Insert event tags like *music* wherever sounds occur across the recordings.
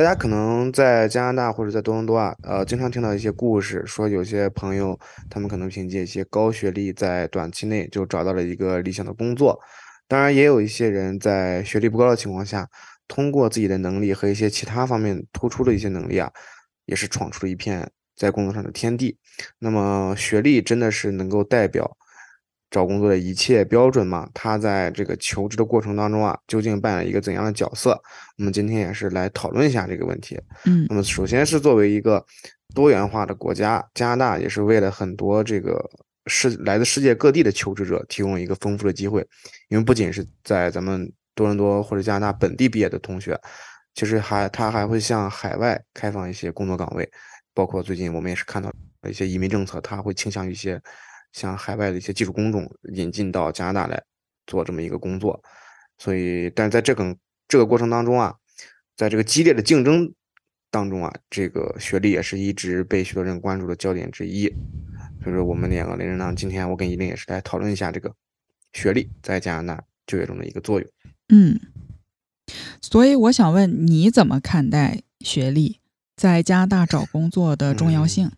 大家可能在加拿大或者在多伦多啊，呃，经常听到一些故事，说有些朋友他们可能凭借一些高学历，在短期内就找到了一个理想的工作。当然，也有一些人在学历不高的情况下，通过自己的能力和一些其他方面突出的一些能力啊，也是闯出了一片在工作上的天地。那么，学历真的是能够代表？找工作的一切标准嘛，他在这个求职的过程当中啊，究竟扮演一个怎样的角色？我们今天也是来讨论一下这个问题。嗯，那么首先是作为一个多元化的国家，加拿大也是为了很多这个世来自世界各地的求职者提供了一个丰富的机会，因为不仅是在咱们多伦多或者加拿大本地毕业的同学，其实还他还会向海外开放一些工作岗位，包括最近我们也是看到一些移民政策，他会倾向于一些。像海外的一些技术工种引进到加拿大来做这么一个工作，所以，但是在这个这个过程当中啊，在这个激烈的竞争当中啊，这个学历也是一直被许多人关注的焦点之一。所以说，我们两个人呢，今天我跟依林也是来讨论一下这个学历在加拿大就业中的一个作用。嗯，所以我想问，你怎么看待学历在加拿大找工作的重要性？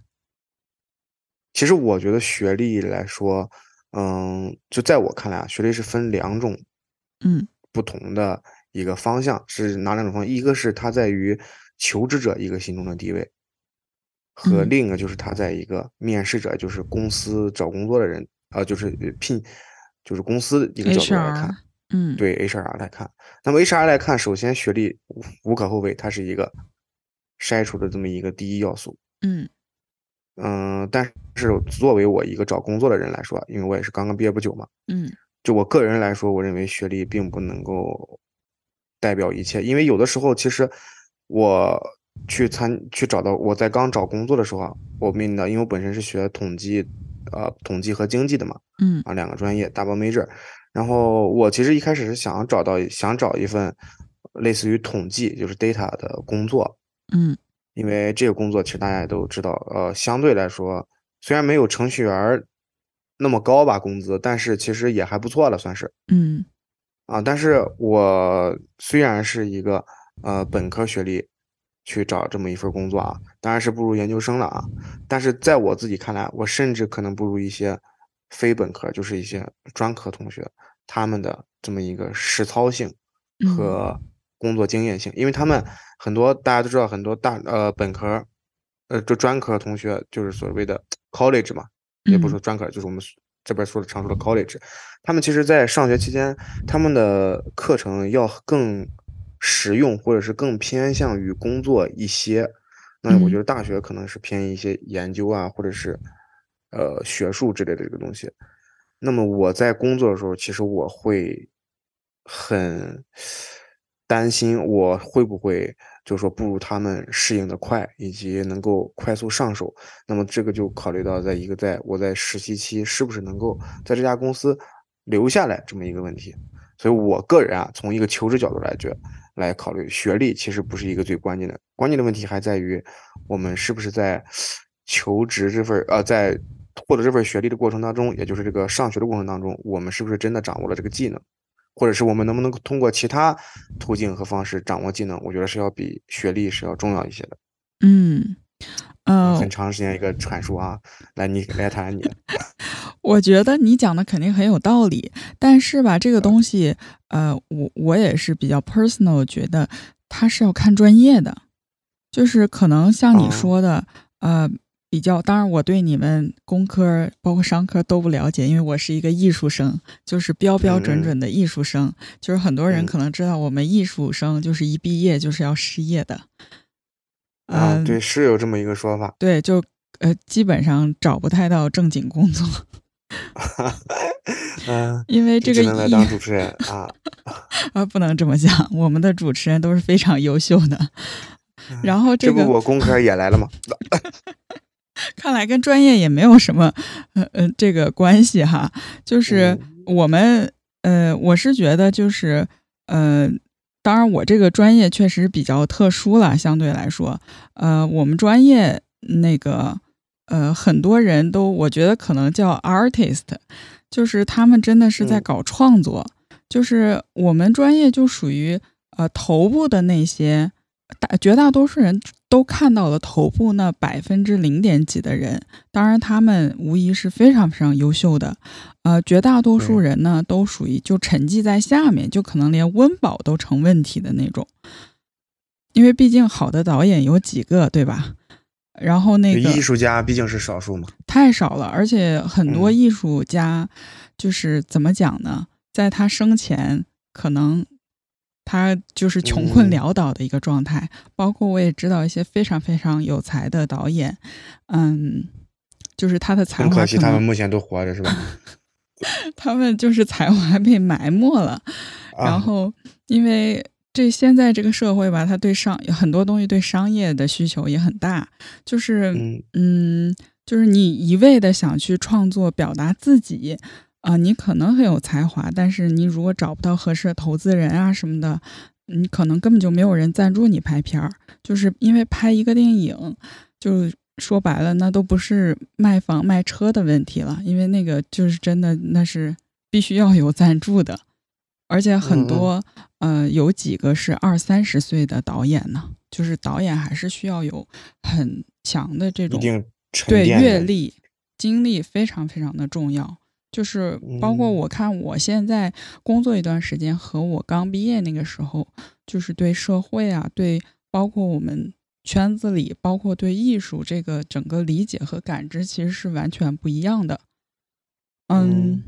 其实我觉得学历来说，嗯，就在我看来啊，学历是分两种，嗯，不同的一个方向是哪两种方向？一个是它在于求职者一个心中的地位，和另一个就是他在一个面试者，就是公司找工作的人，啊，就是聘，就是公司一个角度来看，嗯，对 HR 来看，那么 HR 来看，首先学历无可厚非，它是一个筛除的这么一个第一要素，嗯。嗯，但是作为我一个找工作的人来说，因为我也是刚刚毕业不久嘛，嗯，就我个人来说，我认为学历并不能够代表一切，因为有的时候其实我去参去找到我在刚找工作的时候啊，我面临的，因为我本身是学统计，呃，统计和经济的嘛，嗯，啊，两个专业 double major，然后我其实一开始是想找到想找一份类似于统计就是 data 的工作，嗯。因为这个工作其实大家也都知道，呃，相对来说虽然没有程序员那么高吧工资，但是其实也还不错了，算是。嗯。啊，但是我虽然是一个呃本科学历去找这么一份工作啊，当然是不如研究生了啊。但是在我自己看来，我甚至可能不如一些非本科，就是一些专科同学他们的这么一个实操性和。工作经验性，因为他们很多大家都知道，很多大呃本科，呃就专科同学就是所谓的 college 嘛，也不说专科，就是我们这边说的常说的 college，他们其实在上学期间，他们的课程要更实用，或者是更偏向于工作一些。那我觉得大学可能是偏一些研究啊，或者是呃学术之类的这个东西。那么我在工作的时候，其实我会很。担心我会不会就是说不如他们适应的快，以及能够快速上手。那么这个就考虑到在一个在我在实习期是不是能够在这家公司留下来这么一个问题。所以我个人啊，从一个求职角度来觉来考虑，学历其实不是一个最关键的，关键的问题还在于我们是不是在 *sniffs* 求职这份呃在获得这份学历的过程当中，也就是这个上学的过程当中，我们是不是真的掌握了这个技能。或者是我们能不能通过其他途径和方式掌握技能？我觉得是要比学历是要重要一些的。嗯，嗯，很长时间一个阐述啊，来你来谈谈你。*laughs* 我觉得你讲的肯定很有道理，但是吧，这个东西，呃，我我也是比较 personal，觉得它是要看专业的，就是可能像你说的，呃。比较，当然我对你们工科包括商科都不了解，因为我是一个艺术生，就是标标准准的艺术生。就是很多人可能知道，我们艺术生就是一毕业就是要失业的。啊，对，是有这么一个说法。对，就呃，基本上找不太到正经工作。*laughs* 嗯，因为这个能来当主持人啊啊，不能这么讲，我们的主持人都是非常优秀的。然后这个，这不我工科也来了吗？*laughs* 看来跟专业也没有什么呃呃这个关系哈。就是我们呃，我是觉得就是呃，当然我这个专业确实比较特殊了，相对来说，呃，我们专业那个呃，很多人都我觉得可能叫 artist，就是他们真的是在搞创作。就是我们专业就属于呃头部的那些大绝大多数人都看到了头部那百分之零点几的人，当然他们无疑是非常非常优秀的，呃绝大多数人呢都属于就沉寂在下面，就可能连温饱都成问题的那种，因为毕竟好的导演有几个对吧？然后那个艺术家毕竟是少数嘛，太少了，而且很多艺术家就是怎么讲呢？在他生前，可能他就是穷困潦倒的一个状态。包括我也知道一些非常非常有才的导演，嗯，就是他的才华。可惜他们目前都活着，是吧？*laughs* 他们就是才华被埋没了。然后，因为这现在这个社会吧，他对商很多东西对商业的需求也很大，就是嗯，就是你一味的想去创作表达自己。啊，你可能很有才华，但是你如果找不到合适的投资人啊什么的，你可能根本就没有人赞助你拍片儿。就是因为拍一个电影，就说白了，那都不是卖房卖车的问题了，因为那个就是真的，那是必须要有赞助的。而且很多，呃，有几个是二三十岁的导演呢，就是导演还是需要有很强的这种对阅历、经历，非常非常的重要。就是包括我看我现在工作一段时间和我刚毕业那个时候，就是对社会啊，对包括我们圈子里，包括对艺术这个整个理解和感知，其实是完全不一样的。嗯，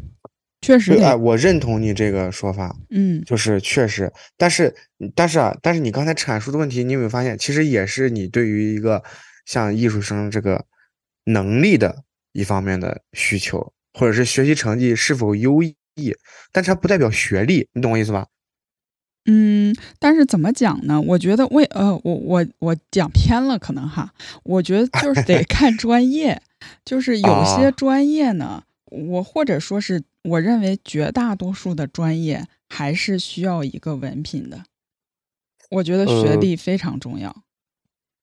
确实。哎，我认同你这个说法。嗯，就是确实，但是但是啊，但是你刚才阐述的问题，你有没有发现，其实也是你对于一个像艺术生这个能力的一方面的需求。或者是学习成绩是否优异，但是它不代表学历，你懂我意思吧？嗯，但是怎么讲呢？我觉得为呃，我我我讲偏了，可能哈。我觉得就是得 *laughs* 看专业，就是有些专业呢，我或者说是我认为绝大多数的专业还是需要一个文凭的。我觉得学历非常重要。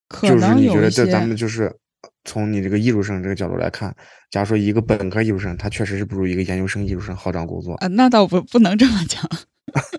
可能有一些，咱们就是。从你这个艺术生这个角度来看，假如说一个本科艺术生，他确实是不如一个研究生艺术生好找工作啊。那倒不不能这么讲，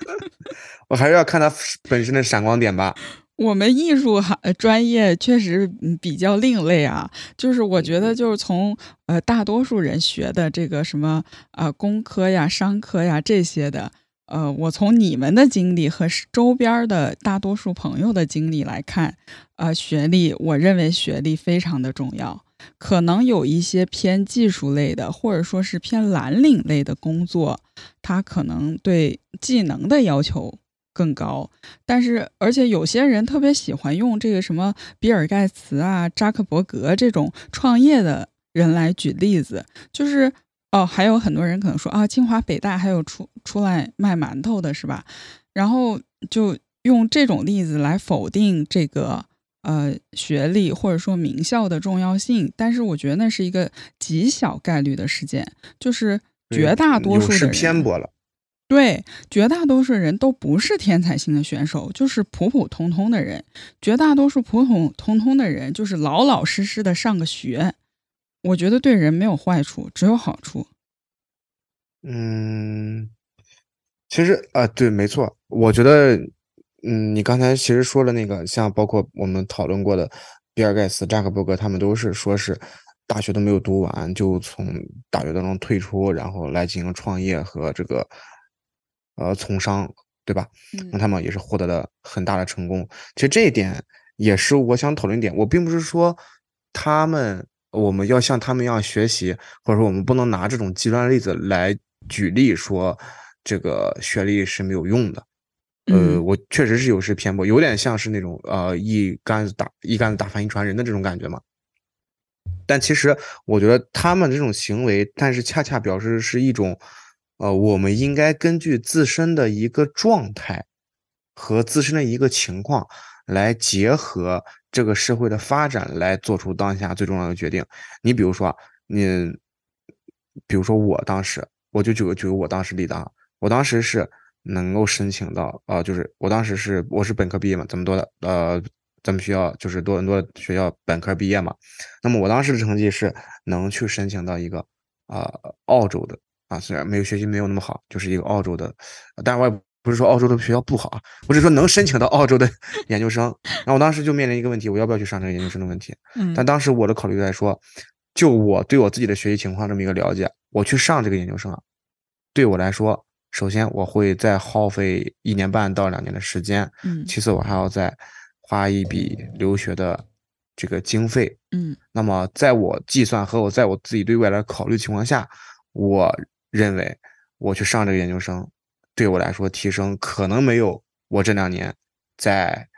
*laughs* 我还是要看他本身的闪光点吧。我们艺术行专业确实比较另类啊，就是我觉得就是从呃大多数人学的这个什么啊工科呀、商科呀这些的。呃，我从你们的经历和周边的大多数朋友的经历来看，呃，学历，我认为学历非常的重要。可能有一些偏技术类的，或者说是偏蓝领类的工作，它可能对技能的要求更高。但是，而且有些人特别喜欢用这个什么比尔盖茨啊、扎克伯格这种创业的人来举例子，就是。哦，还有很多人可能说啊，清华北大还有出出来卖馒头的是吧？然后就用这种例子来否定这个呃学历或者说名校的重要性，但是我觉得那是一个极小概率的事件，就是绝大多数的人偏颇了。对，绝大多数人都不是天才型的选手，就是普普通通的人。绝大多数普普通通的人就是老老实实的上个学。我觉得对人没有坏处，只有好处。嗯，其实啊，对，没错。我觉得，嗯，你刚才其实说了那个，像包括我们讨论过的比尔盖茨、扎克伯格，他们都是说是大学都没有读完，就从大学当中退出，然后来进行创业和这个呃从商，对吧？那他们也是获得了很大的成功。其实这一点也是我想讨论点。我并不是说他们。我们要像他们一样学习，或者说我们不能拿这种极端例子来举例说这个学历是没有用的。呃，我确实是有失偏颇，有点像是那种呃一竿子打一竿子打翻一船人的这种感觉嘛。但其实我觉得他们这种行为，但是恰恰表示是一种呃，我们应该根据自身的一个状态和自身的一个情况来结合这个社会的发展来做出当下最重要的决定。你比如说，你比如说我当时，我就举个举个我当时例子啊，我当时是能够申请到，呃，就是我当时是我是本科毕业嘛，咱们多的呃，咱们学校就是多伦多学校本科毕业嘛，那么我当时的成绩是能去申请到一个啊澳洲的啊，虽然没有学习没有那么好，就是一个澳洲的，但我也不是说澳洲的学校不好啊，我是说能申请到澳洲的 *laughs* 研究生。然后我当时就面临一个问题，我要不要去上这个研究生的问题。嗯但当时我的考虑在说，就我对我自己的学习情况这么一个了解，我去上这个研究生啊，对我来说，首先我会再耗费一年半到两年的时间，嗯其次我还要再花一笔留学的这个经费。嗯那么在我计算和我在我自己对未来考虑情况下，我认为我去上这个研究生，对我来说提升可能没有我这两年在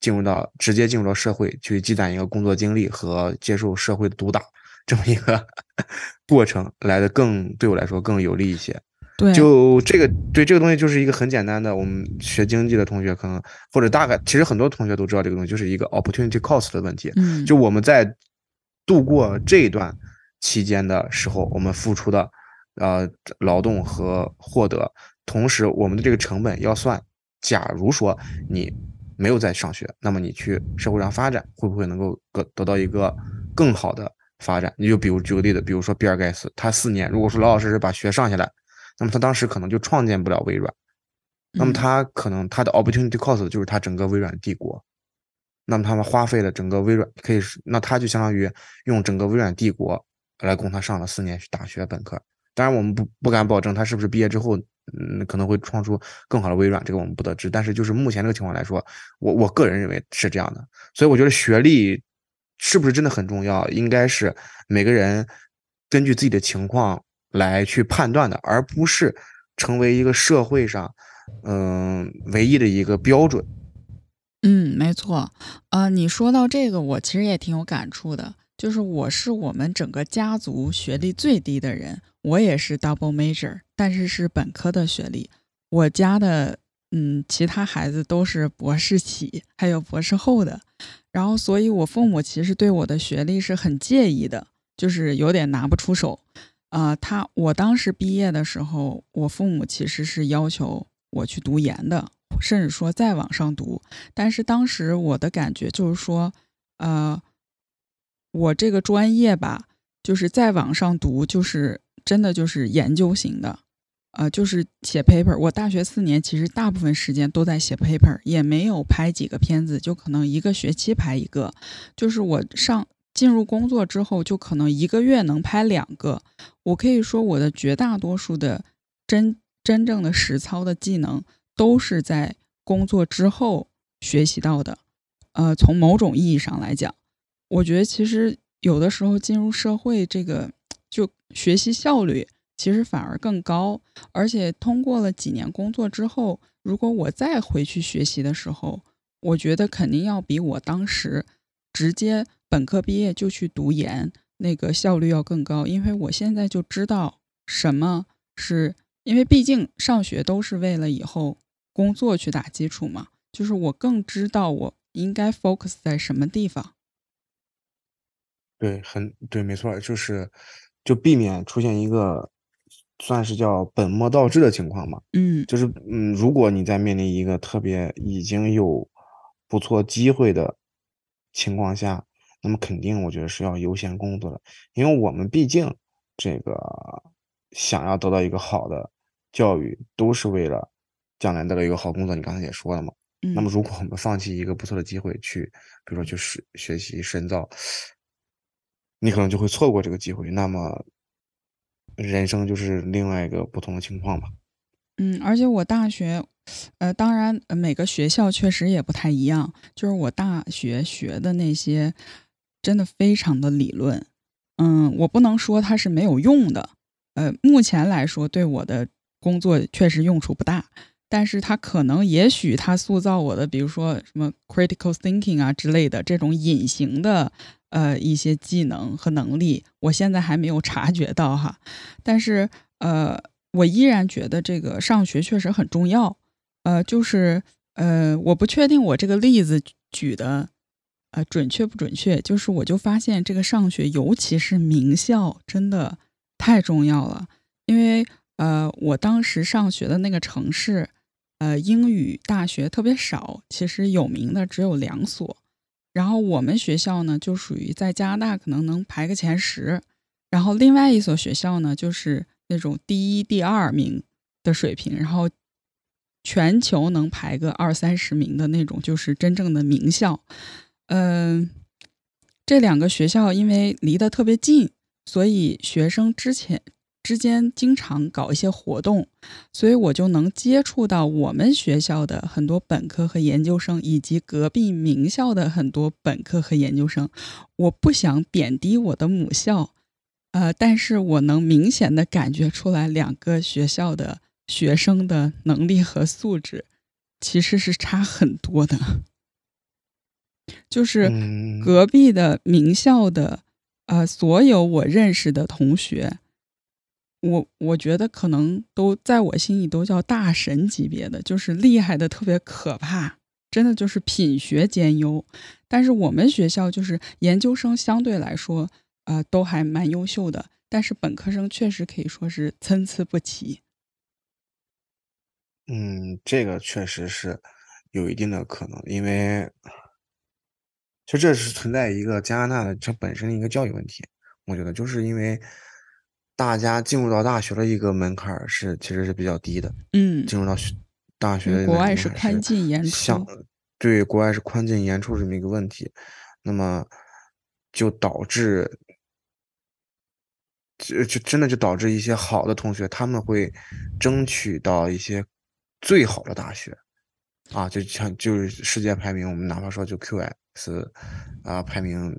进入到直接进入到社会去积攒一个工作经历和接受社会的毒打这么一个 *laughs* 过程来的更对我来说更有利一些。对，就这个对这个东西就是一个很简单的，我们学经济的同学可能或者大概其实很多同学都知道这个东西，就是一个 opportunity cost 的问题。嗯就我们在度过这一段期间的时候，我们付出的呃劳动和获得，同时我们的这个成本要算。假如说你没有在上学，那么你去社会上发展，会不会能够得得到一个更好的发展？你就比如举个例子，比如说比尔盖茨，他四年如果说老老实实把学上下来，那么他当时可能就创建不了微软。那么嗯他可能他的 opportunity cost 就是他整个微软帝国。那么他们花费了整个微软，可以是那他就相当于用整个微软帝国来供他上了四年大学本科。当然，我们不不敢保证他是不是毕业之后，嗯，可能会创出更好的微软，这个我们不得知。但是就是目前这个情况来说，我我个人认为是这样的。所以我觉得学历是不是真的很重要，应该是每个人根据自己的情况来去判断的，而不是成为一个社会上嗯、唯一的一个标准。嗯，没错，呃，你说到这个，我其实也挺有感触的。就是我是我们整个家族学历最低的人，我也是 double major，但是是本科的学历。我家的嗯，其他孩子都是博士起，还有博士后的。然后，所以我父母其实对我的学历是很介意的，就是有点拿不出手。呃，他我当时毕业的时候，我父母其实是要求我去读研的，甚至说再往上读。但是当时我的感觉就是说，呃，我这个专业吧，就是再往上读，就是真的就是研究型的，呃，就是写 paper。我大学四年其实大部分时间都在写 paper，也没有拍几个片子，就可能一个学期拍一个。就是我上进入工作之后，就可能一个月能拍两个。我可以说，我的绝大多数的真真正的实操的技能都是在工作之后学习到的。呃，从某种意义上来讲，我觉得其实有的时候进入社会，这个就学习效率其实反而更高。而且通过了几年工作之后，如果我再回去学习的时候，我觉得肯定要比我当时直接本科毕业就去读研那个效率要更高，因为我现在就知道什么是，因为毕竟上学都是为了以后工作去打基础嘛，就是我更知道我应该 focus 在什么地方。对，很对，没错，就是就避免出现一个算是叫本末倒置的情况嘛。嗯就是嗯，如果你在面临一个特别已经有不错机会的情况下，那么肯定我觉得是要优先工作的，因为我们毕竟这个想要得到一个好的教育，都是为了将来得到一个好工作。你刚才也说了嘛，嗯，那么如果我们放弃一个不错的机会去，比如说去学学习深造，你可能就会错过这个机会，那么人生就是另外一个不同的情况吧。嗯，而且我大学，呃，当然每个学校确实也不太一样。就是我大学学的那些，真的非常的理论。嗯，我不能说它是没有用的。呃，目前来说对我的工作确实用处不大，但是它可能也许它塑造我的，比如说什么 critical thinking 啊之类的这种隐形的呃一些技能和能力，我现在还没有察觉到哈。但是呃。我依然觉得这个上学确实很重要，呃，就是呃，我不确定我这个例子举的呃准确不准确，就是我就发现这个上学，尤其是名校，真的太重要了。因为呃，我当时上学的那个城市，呃，英语大学特别少，其实有名的只有两所。然后我们学校呢，就属于在加拿大可能能排个前十，然后另外一所学校呢，就是那种第一、第二名的水平，然后全球能排个二三十名的那种，就是真正的名校。嗯，这两个学校因为离得特别近，所以学生之前。之间经常搞一些活动，所以我就能接触到我们学校的很多本科和研究生，以及隔壁名校的很多本科和研究生。我不想贬低我的母校，呃，但是我能明显的感觉出来，两个学校的学生的能力和素质其实是差很多的。就是隔壁的名校的，呃，所有我认识的同学。我我觉得可能都在我心里都叫大神级别的，就是厉害的特别可怕，真的就是品学兼优。但是我们学校就是研究生相对来说，呃，都还蛮优秀的，但是本科生确实可以说是参差不齐。嗯，这个确实是有一定的可能，因为其实这是存在一个加拿大的这本身的一个教育问题，我觉得就是因为。大家进入到大学的一个门槛是其实是比较低的，嗯，进入到学大学国外是宽进严出，对，国外是宽进严出这么一个问题，那么就导致，就就真的就导致一些好的同学他们会争取到一些最好的大学，啊，就像就是世界排名，我们哪怕说就 QS 啊排名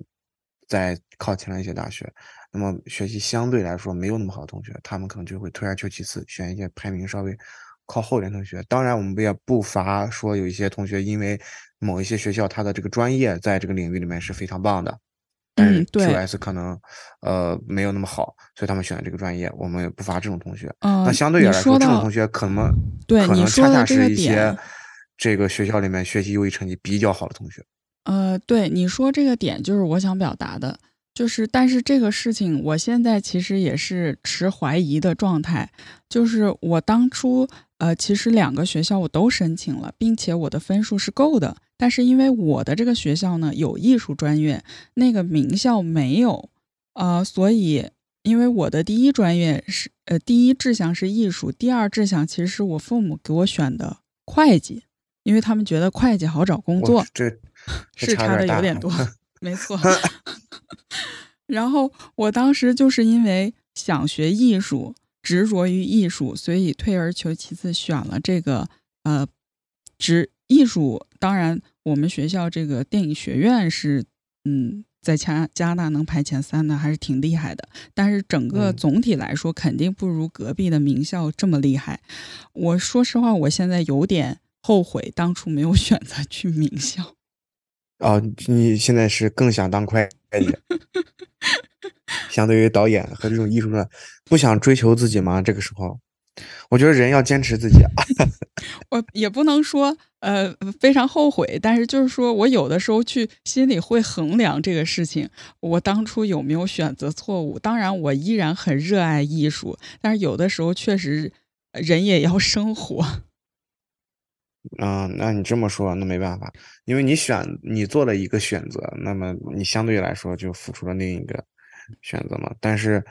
在靠前的一些大学。那么学习相对来说没有那么好的同学，他们可能就会退而求其次，选一些排名稍微靠后点同学。当然，我们也不乏说有一些同学因为某一些学校他的这个专业在这个领域里面是非常棒的，但是 QS 可能呃没有那么好，所以他们选这个专业。我们也不乏这种同学。那相对来说，这种同学可能对可能恰恰是一些这个学校里面学习优异成绩比较好的同学。呃，对你说这个点就是我想表达的。就是，但是这个事情，我现在其实也是持怀疑的状态。就是我当初，呃，其实两个学校我都申请了，并且我的分数是够的。但是因为我的这个学校呢有艺术专业，那个名校没有，呃，所以因为我的第一专业是，呃，第一志向是艺术，第二志向其实是我父母给我选的会计，因为他们觉得会计好找工作。这是差的有点多。没错，*laughs* *laughs* 然后我当时就是因为想学艺术，执着于艺术，所以退而求其次选了这个呃，职艺术。当然，我们学校这个电影学院是嗯，在加加拿大能排前三的，还是挺厉害的。但是整个总体来说，肯定不如隔壁的名校这么厉害。我说实话，我现在有点后悔当初没有 *laughs* 选择去名校。哦，你现在是更想当会计？相对于导演和这种艺术的，不想追求自己吗？这个时候，我觉得人要坚持自己。*laughs* 我也不能说呃非常后悔，但是就是说我有的时候去心里会衡量这个事情，我当初有没有选择错误？当然，我依然很热爱艺术，但是有的时候确实人也要生活。嗯，那你这么说，那没办法，因为你选你做了一个选择，那么你相对来说就付出了另一个选择嘛。但是，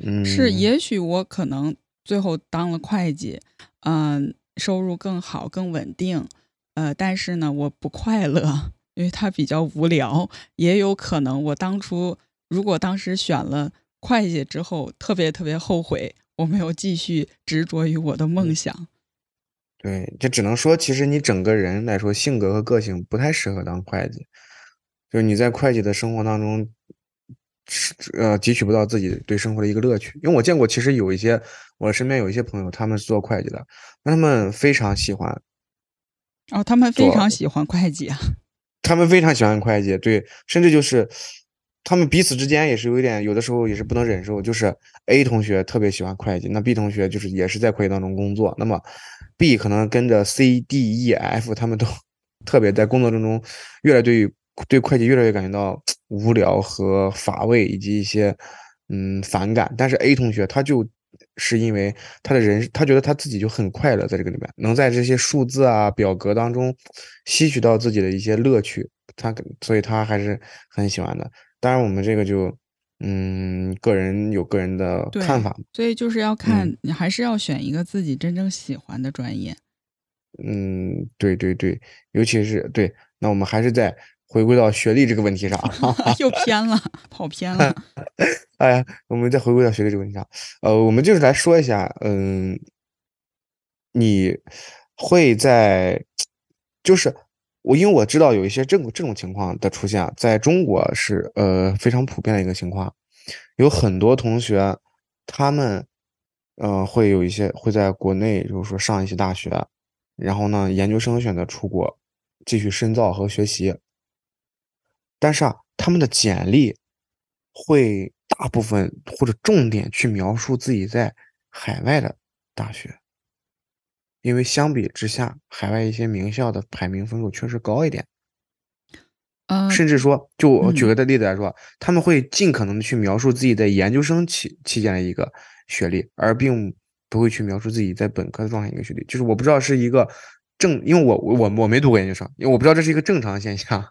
嗯，是，也许我可能最后当了会计，嗯，收入更好、更稳定，呃，但是呢，我不快乐，因为它比较无聊。也有可能我当初如果当时选了会计之后，特别特别后悔，我没有继续执着于我的梦想。对，这只能说，其实你整个人来说，性格和个性不太适合当会计，就是你在会计的生活当中，是呃汲取不到自己对生活的一个乐趣。因为我见过，其实有一些我身边有一些朋友，他们是做会计的，那他们非常喜欢，哦，他们非常喜欢会计啊，他们非常喜欢会计，对，甚至就是。他们彼此之间也是有一点，有的时候也是不能忍受。就是 A 同学特别喜欢会计，那 B 同学就是也是在会计当中工作。那么 B 可能跟着 C、D、E、F 他们都 *laughs* 特别在工作当中越来对对会计越来越感觉到无聊和乏味，以及一些嗯反感。但是 A 同学他就是因为他的人，他觉得他自己就很快乐在这个里面，能在这些数字啊表格当中吸取到自己的一些乐趣，他所以他还是很喜欢的。当然，我们这个就嗯个人有个人的看法。所以就是要看嗯，你还是要选一个自己真正喜欢的专业。嗯，对对对，尤其是对，那我们还是在回归到学历这个问题上。*laughs* 又偏了，跑偏了。*laughs* 哎呀，我们再回归到学历这个问题上，呃，我们就是来说一下，嗯，你会在，就是我因为我知道有一些这种这种情况的出现，在中国是呃非常普遍的一个情况，有很多同学他们呃会有一些会在国内，就是说上一些大学，然后呢研究生选择出国继续深造和学习，但是啊，他们的简历会大部分或者重点去描述自己在海外的大学，因为相比之下，海外一些名校的排名分数确实高一点，嗯、甚至说，就我举嗯个的例子来说，他们会尽可能的去描述自己在研究生期期间的一个学历，而并不会去描述自己在本科的状态一个学历。就是我不知道是一个正，因为我我我没读过研究生，因为我不知道这是一个正常现象，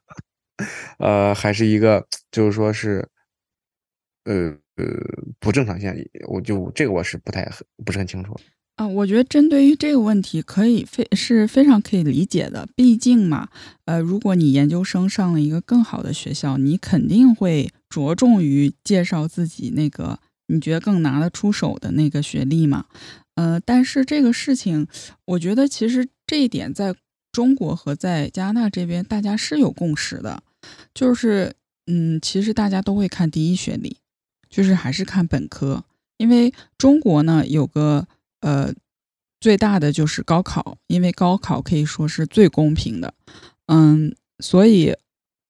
*laughs* 呃，还是一个就是说是，呃呃不正常现象，我就这个我是不太很不是很清楚。啊，我觉得针对于这个问题，可以非是非常可以理解的。毕竟嘛，呃，如果你研究生上了一个更好的学校，你肯定会着重于介绍自己那个你觉得更拿得出手的那个学历嘛。呃，但是这个事情，我觉得其实这一点在中国和在加拿大这边，大家是有共识的，就是嗯，其实大家都会看第一学历，就是还是看本科，因为中国呢有个。呃，最大的就是高考，因为高考可以说是最公平的，嗯，所以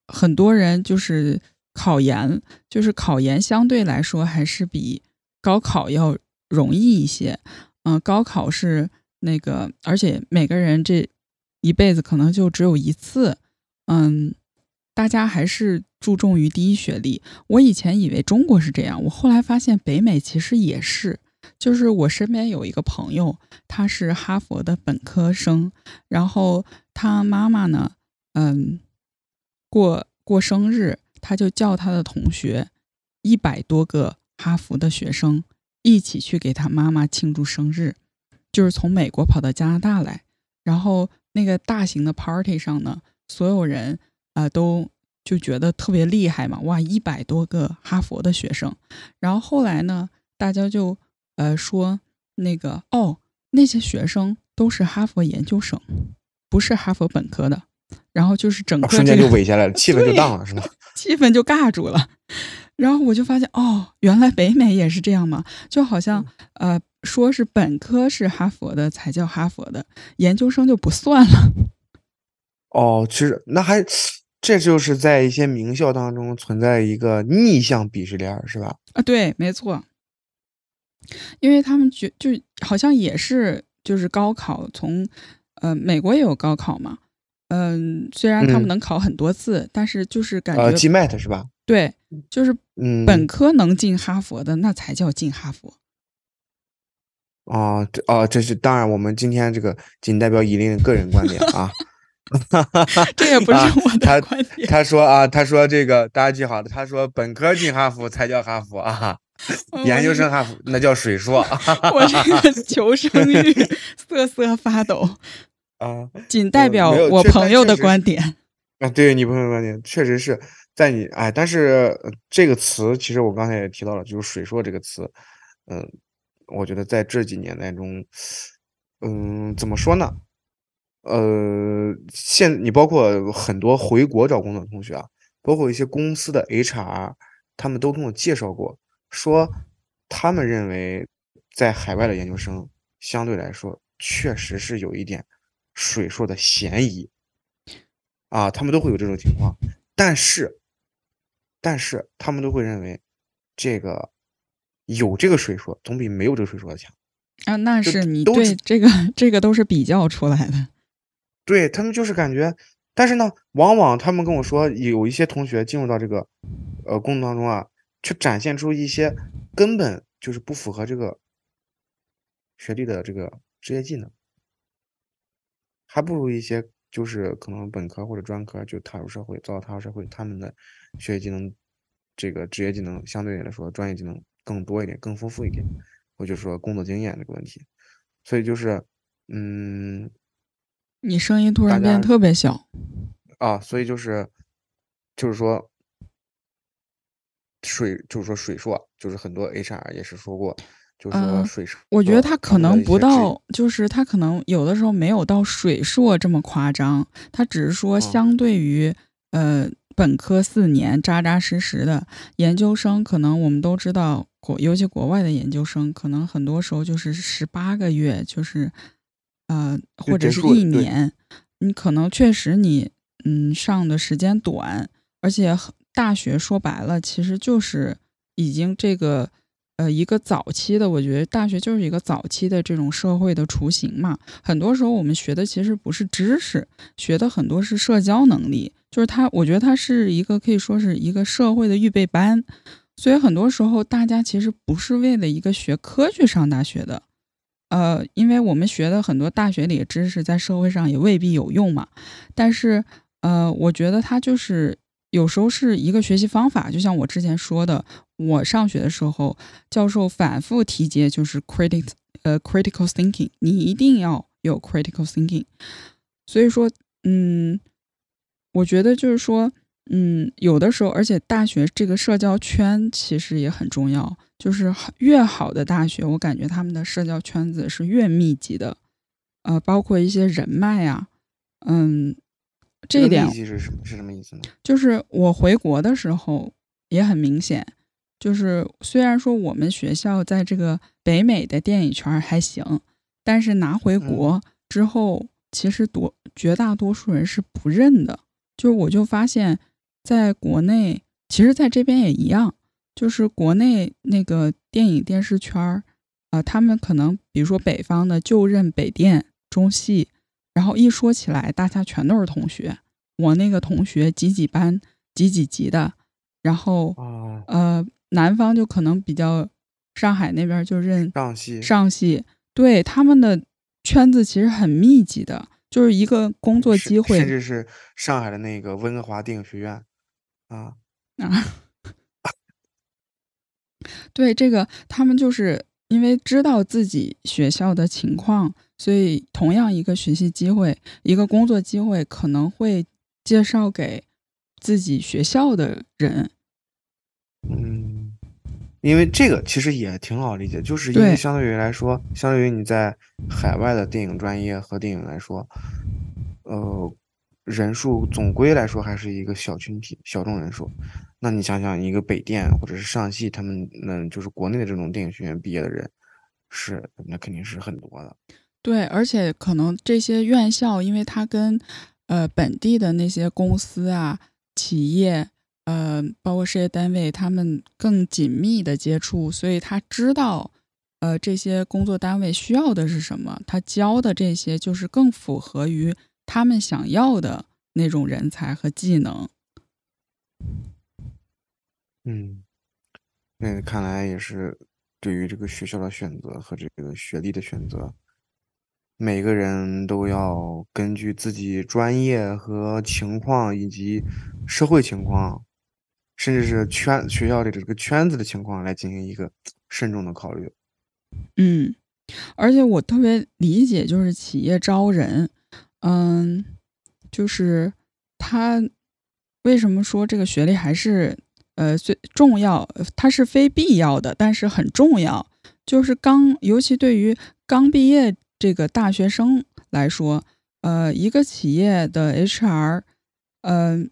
很多人就是考研，就是考研相对来说还是比高考要容易一些，嗯、高考是那个，而且每个人这一辈子可能就只有一次，嗯，大家还是注重于第一学历。我以前以为中国是这样，我后来发现北美其实也是。就是我身边有一个朋友，他是哈佛的本科生，然后他妈妈呢，嗯，过过生日，他就叫他的同学一百多个哈佛的学生一起去给他妈妈庆祝生日，就是从美国跑到加拿大来，然后那个大型的 party 上呢，所有人啊、都就觉得特别厉害嘛，哇，一百多个哈佛的学生，然后后来呢，大家就。呃，说那个哦，那些学生都是哈佛研究生，不是哈佛本科的。然后就是整个、这个瞬间就萎下来了，*laughs* 气氛就荡了，是吗？*laughs* 气氛就尬住了。然后我就发现，哦，原来北美也是这样嘛？就好像呃，说是本科是哈佛的才叫哈佛的，研究生就不算了。*laughs* 哦，其实那还这就是在一些名校当中存在一个逆向鄙视链，是吧？啊，对，没错。因为他们觉就好像也是就是高考从，呃，美国也有高考嘛，嗯，虽然他们嗯能考很多次，但是就是感呃觉、，GMAT 是吧？对，就是嗯，本科能进哈佛的，那才叫进哈佛。哦，这哦，这是当然，我们今天这个仅代表以琳的个人观点啊。*laughs* 这也不是啊我他的观点。他说啊，他说这个大家记好了，他说本科进哈佛才叫哈佛啊，*laughs* 研究生哈佛那叫水硕 *laughs* 我这个求生欲瑟瑟发抖，*laughs* 啊。仅代表我朋友的观点。啊，对你朋友的观点确实是在你哎，但是呃这个词其实我刚才也提到了，就是水硕这个词，嗯，我觉得在这几年当中，嗯，怎么说呢？呃，现你包括很多回国找工作的同学啊，包括一些公司的 HR，他们都跟我介绍过，说他们认为在海外的研究生相对来说确实是有一点水硕的嫌疑。啊，他们都会有这种情况，但是，但是他们都会认为，这个有这个水硕总比没有这个水硕的强。啊，那是你对这个这个都是比较出来的。*laughs* 对他们就是感觉但是呢，往往他们跟我说，有一些同学进入到这个呃工作当中啊，却展现出一些根本就是不符合这个学历的这个职业技能，还不如一些就是可能本科或者专科就踏入社会，早早踏入社会，他们的学习技能、这个职业技能相对来说专业技能更多一点、更丰富一点，或者说工作经验这个问题。所以就是，嗯，你声音突然变得特别小啊，所以就是，就是说，水就是说水硕，就是很多 HR 也是说过，就是说水硕。我觉得他可能不到，就是他可能有的时候没有到水硕这么夸张，他只是说相对于呃本科四年扎扎实实的研究生，可能我们都知道。国尤其国外的研究生，可能很多时候就是十八个月，就是呃，或者是一年。你可能确实你嗯上的时间短，而且大学说白了其实就是已经这个呃一个早期的，我觉得大学就是一个早期的这种社会的雏形嘛。很多时候我们学的其实不是知识，学的很多是社交能力，就是它，我觉得它是一个可以说是一个社会的预备班。所以很多时候，大家其实不是为了一个学科去上大学的，呃，因为我们学的很多大学里的知识，在社会上也未必有用嘛。但是，呃，我觉得它就是有时候是一个学习方法。就像我之前说的，我上学的时候，教授反复提及就是 critic 呃 critical thinking，你一定要有 critical thinking。所以说，嗯，我觉得就是说。嗯，有的时候，而且大学这个社交圈其实也很重要。就是越好的大学，我感觉他们的社交圈子是越密集的，呃，包括一些人脉啊，嗯，这一点是什么是什么意思呢？就是我回国的时候也很明显，就是虽然说我们学校在这个北美的电影圈还行，但是拿回国之后，其实多绝大多数人是不认的。就是我就发现。在国内，其实在这边也一样，就是国内那个电影电视圈儿，啊，他们可能比如说北方的就认北电、中戏，然后一说起来，大家全都是同学。我那个同学几几班、几几级的，然后呃，南方就可能比较上海那边就认上戏，上戏，对他们的圈子其实很密集的，就是一个工作机会，甚至是上海的那个温哥华电影学院。啊啊！*laughs* 对这个，他们就是因为知道自己学校的情况，所以同样一个学习机会、一个工作机会，可能会介绍给自己学校的人。嗯，因为这个其实也挺好理解，就是因为相对于来说，相对于你在海外的电影专业和电影来说，呃。人数总归来说还是一个小群体、小众人数。那你想想，一个北电或者是上戏，他们那就是国内的这种电影学院毕业的人，是那肯定是很多的。对，而且可能这些院校，因为它跟呃本地的那些公司啊、企业，呃，包括事业单位，他们更紧密的接触，所以他知道，呃，这些工作单位需要的是什么，他教的这些就是更符合于。他们想要的那种人才和技能，嗯，那看来也是对于这个学校的选择和这个学历的选择，每个人都要根据自己专业和情况，以及社会情况，甚至是圈学校里的这个圈子的情况来进行一个慎重的考虑。嗯，而且我特别理解，就是企业招人。嗯，就是他为什么说这个学历还是呃最重要？它是非必要的，但是很重要。就是刚，尤其对于刚毕业这个大学生来说，呃，一个企业的 HR，嗯，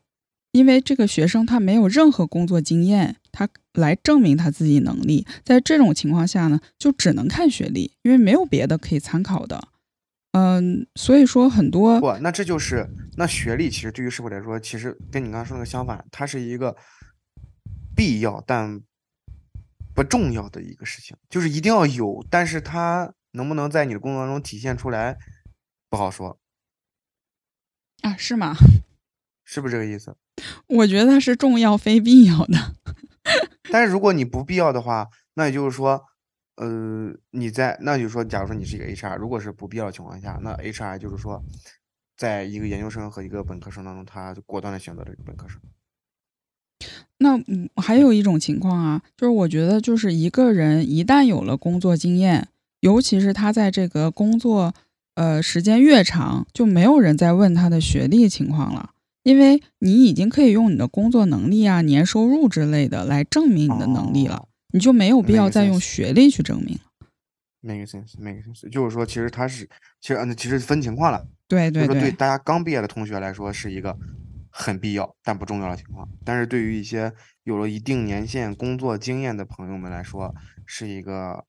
因为这个学生他没有任何工作经验，他来证明他自己能力，在这种情况下呢，就只能看学历，因为没有别的可以参考的。嗯，所以说很多不，那这就是那学历其实对于社会来说，其实跟你刚刚说那个相反，它是一个必要但不重要的一个事情，就是一定要有，但是它能不能在你的工作当中体现出来，不好说。啊，是吗？是不是这个意思？我觉得是重要非必要的。*laughs* 但是如果你不必要的话，那也就是说，呃，你在那就是说，假如说你是一个 HR，如果是不必要的情况下，那 HR 就是说，在一个研究生和一个本科生当中，他就果断的选择了这个本科生。那嗯，还有一种情况啊，就是我觉得就是一个人一旦有了工作经验，尤其是他在这个工作呃时间越长，就没有人再问他的学历情况了，因为你已经可以用你的工作能力啊、年收入之类的来证明你的能力了，哦你就没有必要再用学历去证明了。make sense，make sense，就是说，其实他是，其实嗯，其实分情况了。对对就是，对大家刚毕业的同学来说，是一个很必要但不重要的情况；但是对于一些有了一定年限工作经验的朋友们来说，是一个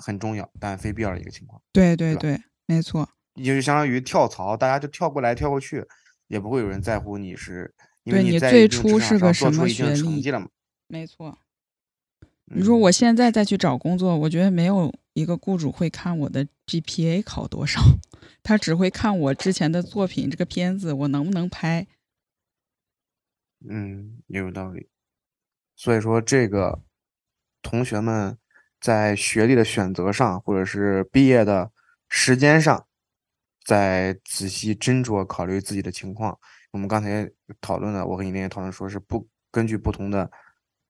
很重要但非必要的一个情况。对对对对，没错。也就相当于跳槽，大家就跳过来跳过去，也不会有人在乎你是，因为对你最初是个什么学历了嘛。没错，你说嗯我现在再去找工作，我觉得没有一个雇主会看我的 GPA 考多少，*laughs* 他只会看我之前的作品，这个片子我能不能拍。嗯，也有道理。所以说，这个同学们在学历的选择上，或者是毕业的时间上，再仔细斟酌考虑自己的情况。我们刚才讨论的，我和你那天讨论说是不根据不同的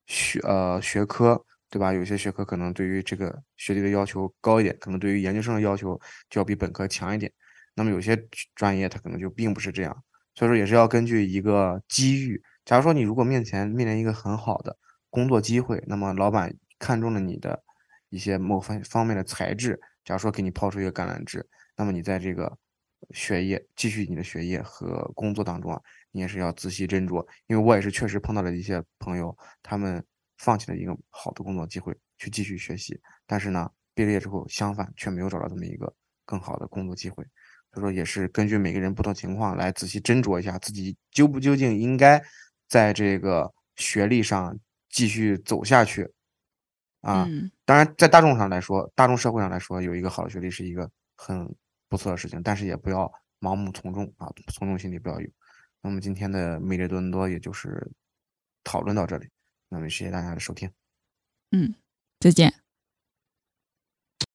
学呃学科，对吧？有些学科可能对于这个学历的要求高一点，可能对于研究生的要求就要比本科强一点。那么有些专业它可能就并不是这样，所以说也是要根据一个机遇。假如说你如果面前面临一个很好的工作机会，那么老板看中了你的一些某方方面的材质，假如说给你抛出一个橄榄枝，那么你在这个学业继续你的学业和工作当中啊，你也是要仔细斟酌。因为我也是确实碰到了一些朋友，他们放弃了一个好的工作机会去继续学习，但是呢，毕了业之后相反却没有找到这么一个更好的工作机会。所以说也是根据每个人不同情况来仔细斟酌一下自己究不究竟应该在这个学历上继续走下去啊。嗯，当然，在大众上来说，大众社会上来说，有一个好的学历是一个很不错的事情，但是也不要盲目从众啊，从众心理不要有。那么今天的美丽多伦多也就是讨论到这里，那么谢谢大家的收听。嗯，再见。